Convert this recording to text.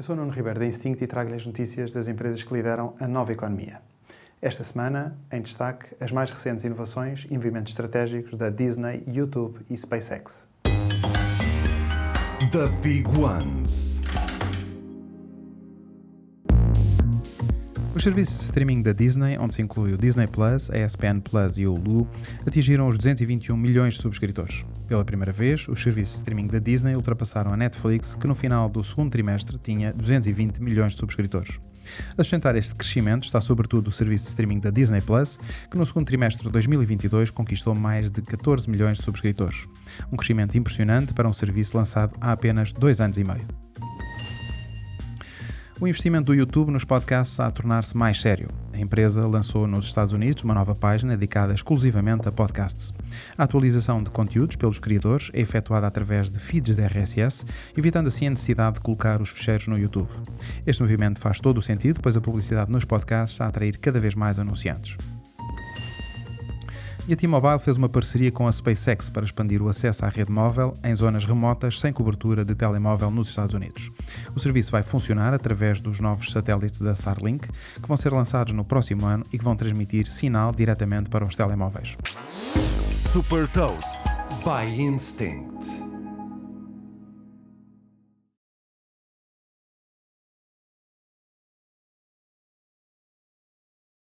Eu sou Nuno Ribeiro da Instinct e trago-lhe as notícias das empresas que lideram a nova economia. Esta semana, em destaque, as mais recentes inovações e movimentos estratégicos da Disney, YouTube e SpaceX. The Big Ones. Os serviços de streaming da Disney, onde se inclui o Disney Plus, a ESPN Plus e o Hulu, atingiram os 221 milhões de subscritores. Pela primeira vez, os serviços de streaming da Disney ultrapassaram a Netflix, que no final do segundo trimestre tinha 220 milhões de subscritores. A sustentar este crescimento está sobretudo o serviço de streaming da Disney Plus, que no segundo trimestre de 2022 conquistou mais de 14 milhões de subscritores. Um crescimento impressionante para um serviço lançado há apenas dois anos e meio. O investimento do YouTube nos podcasts está a tornar-se mais sério. A empresa lançou nos Estados Unidos uma nova página dedicada exclusivamente a podcasts. A atualização de conteúdos pelos criadores é efetuada através de feeds de RSS, evitando assim a necessidade de colocar os fecheiros no YouTube. Este movimento faz todo o sentido, pois a publicidade nos podcasts está a atrair cada vez mais anunciantes. E a T-Mobile fez uma parceria com a SpaceX para expandir o acesso à rede móvel em zonas remotas sem cobertura de telemóvel nos Estados Unidos. O serviço vai funcionar através dos novos satélites da Starlink, que vão ser lançados no próximo ano e que vão transmitir sinal diretamente para os telemóveis. Super Toast by Instinct.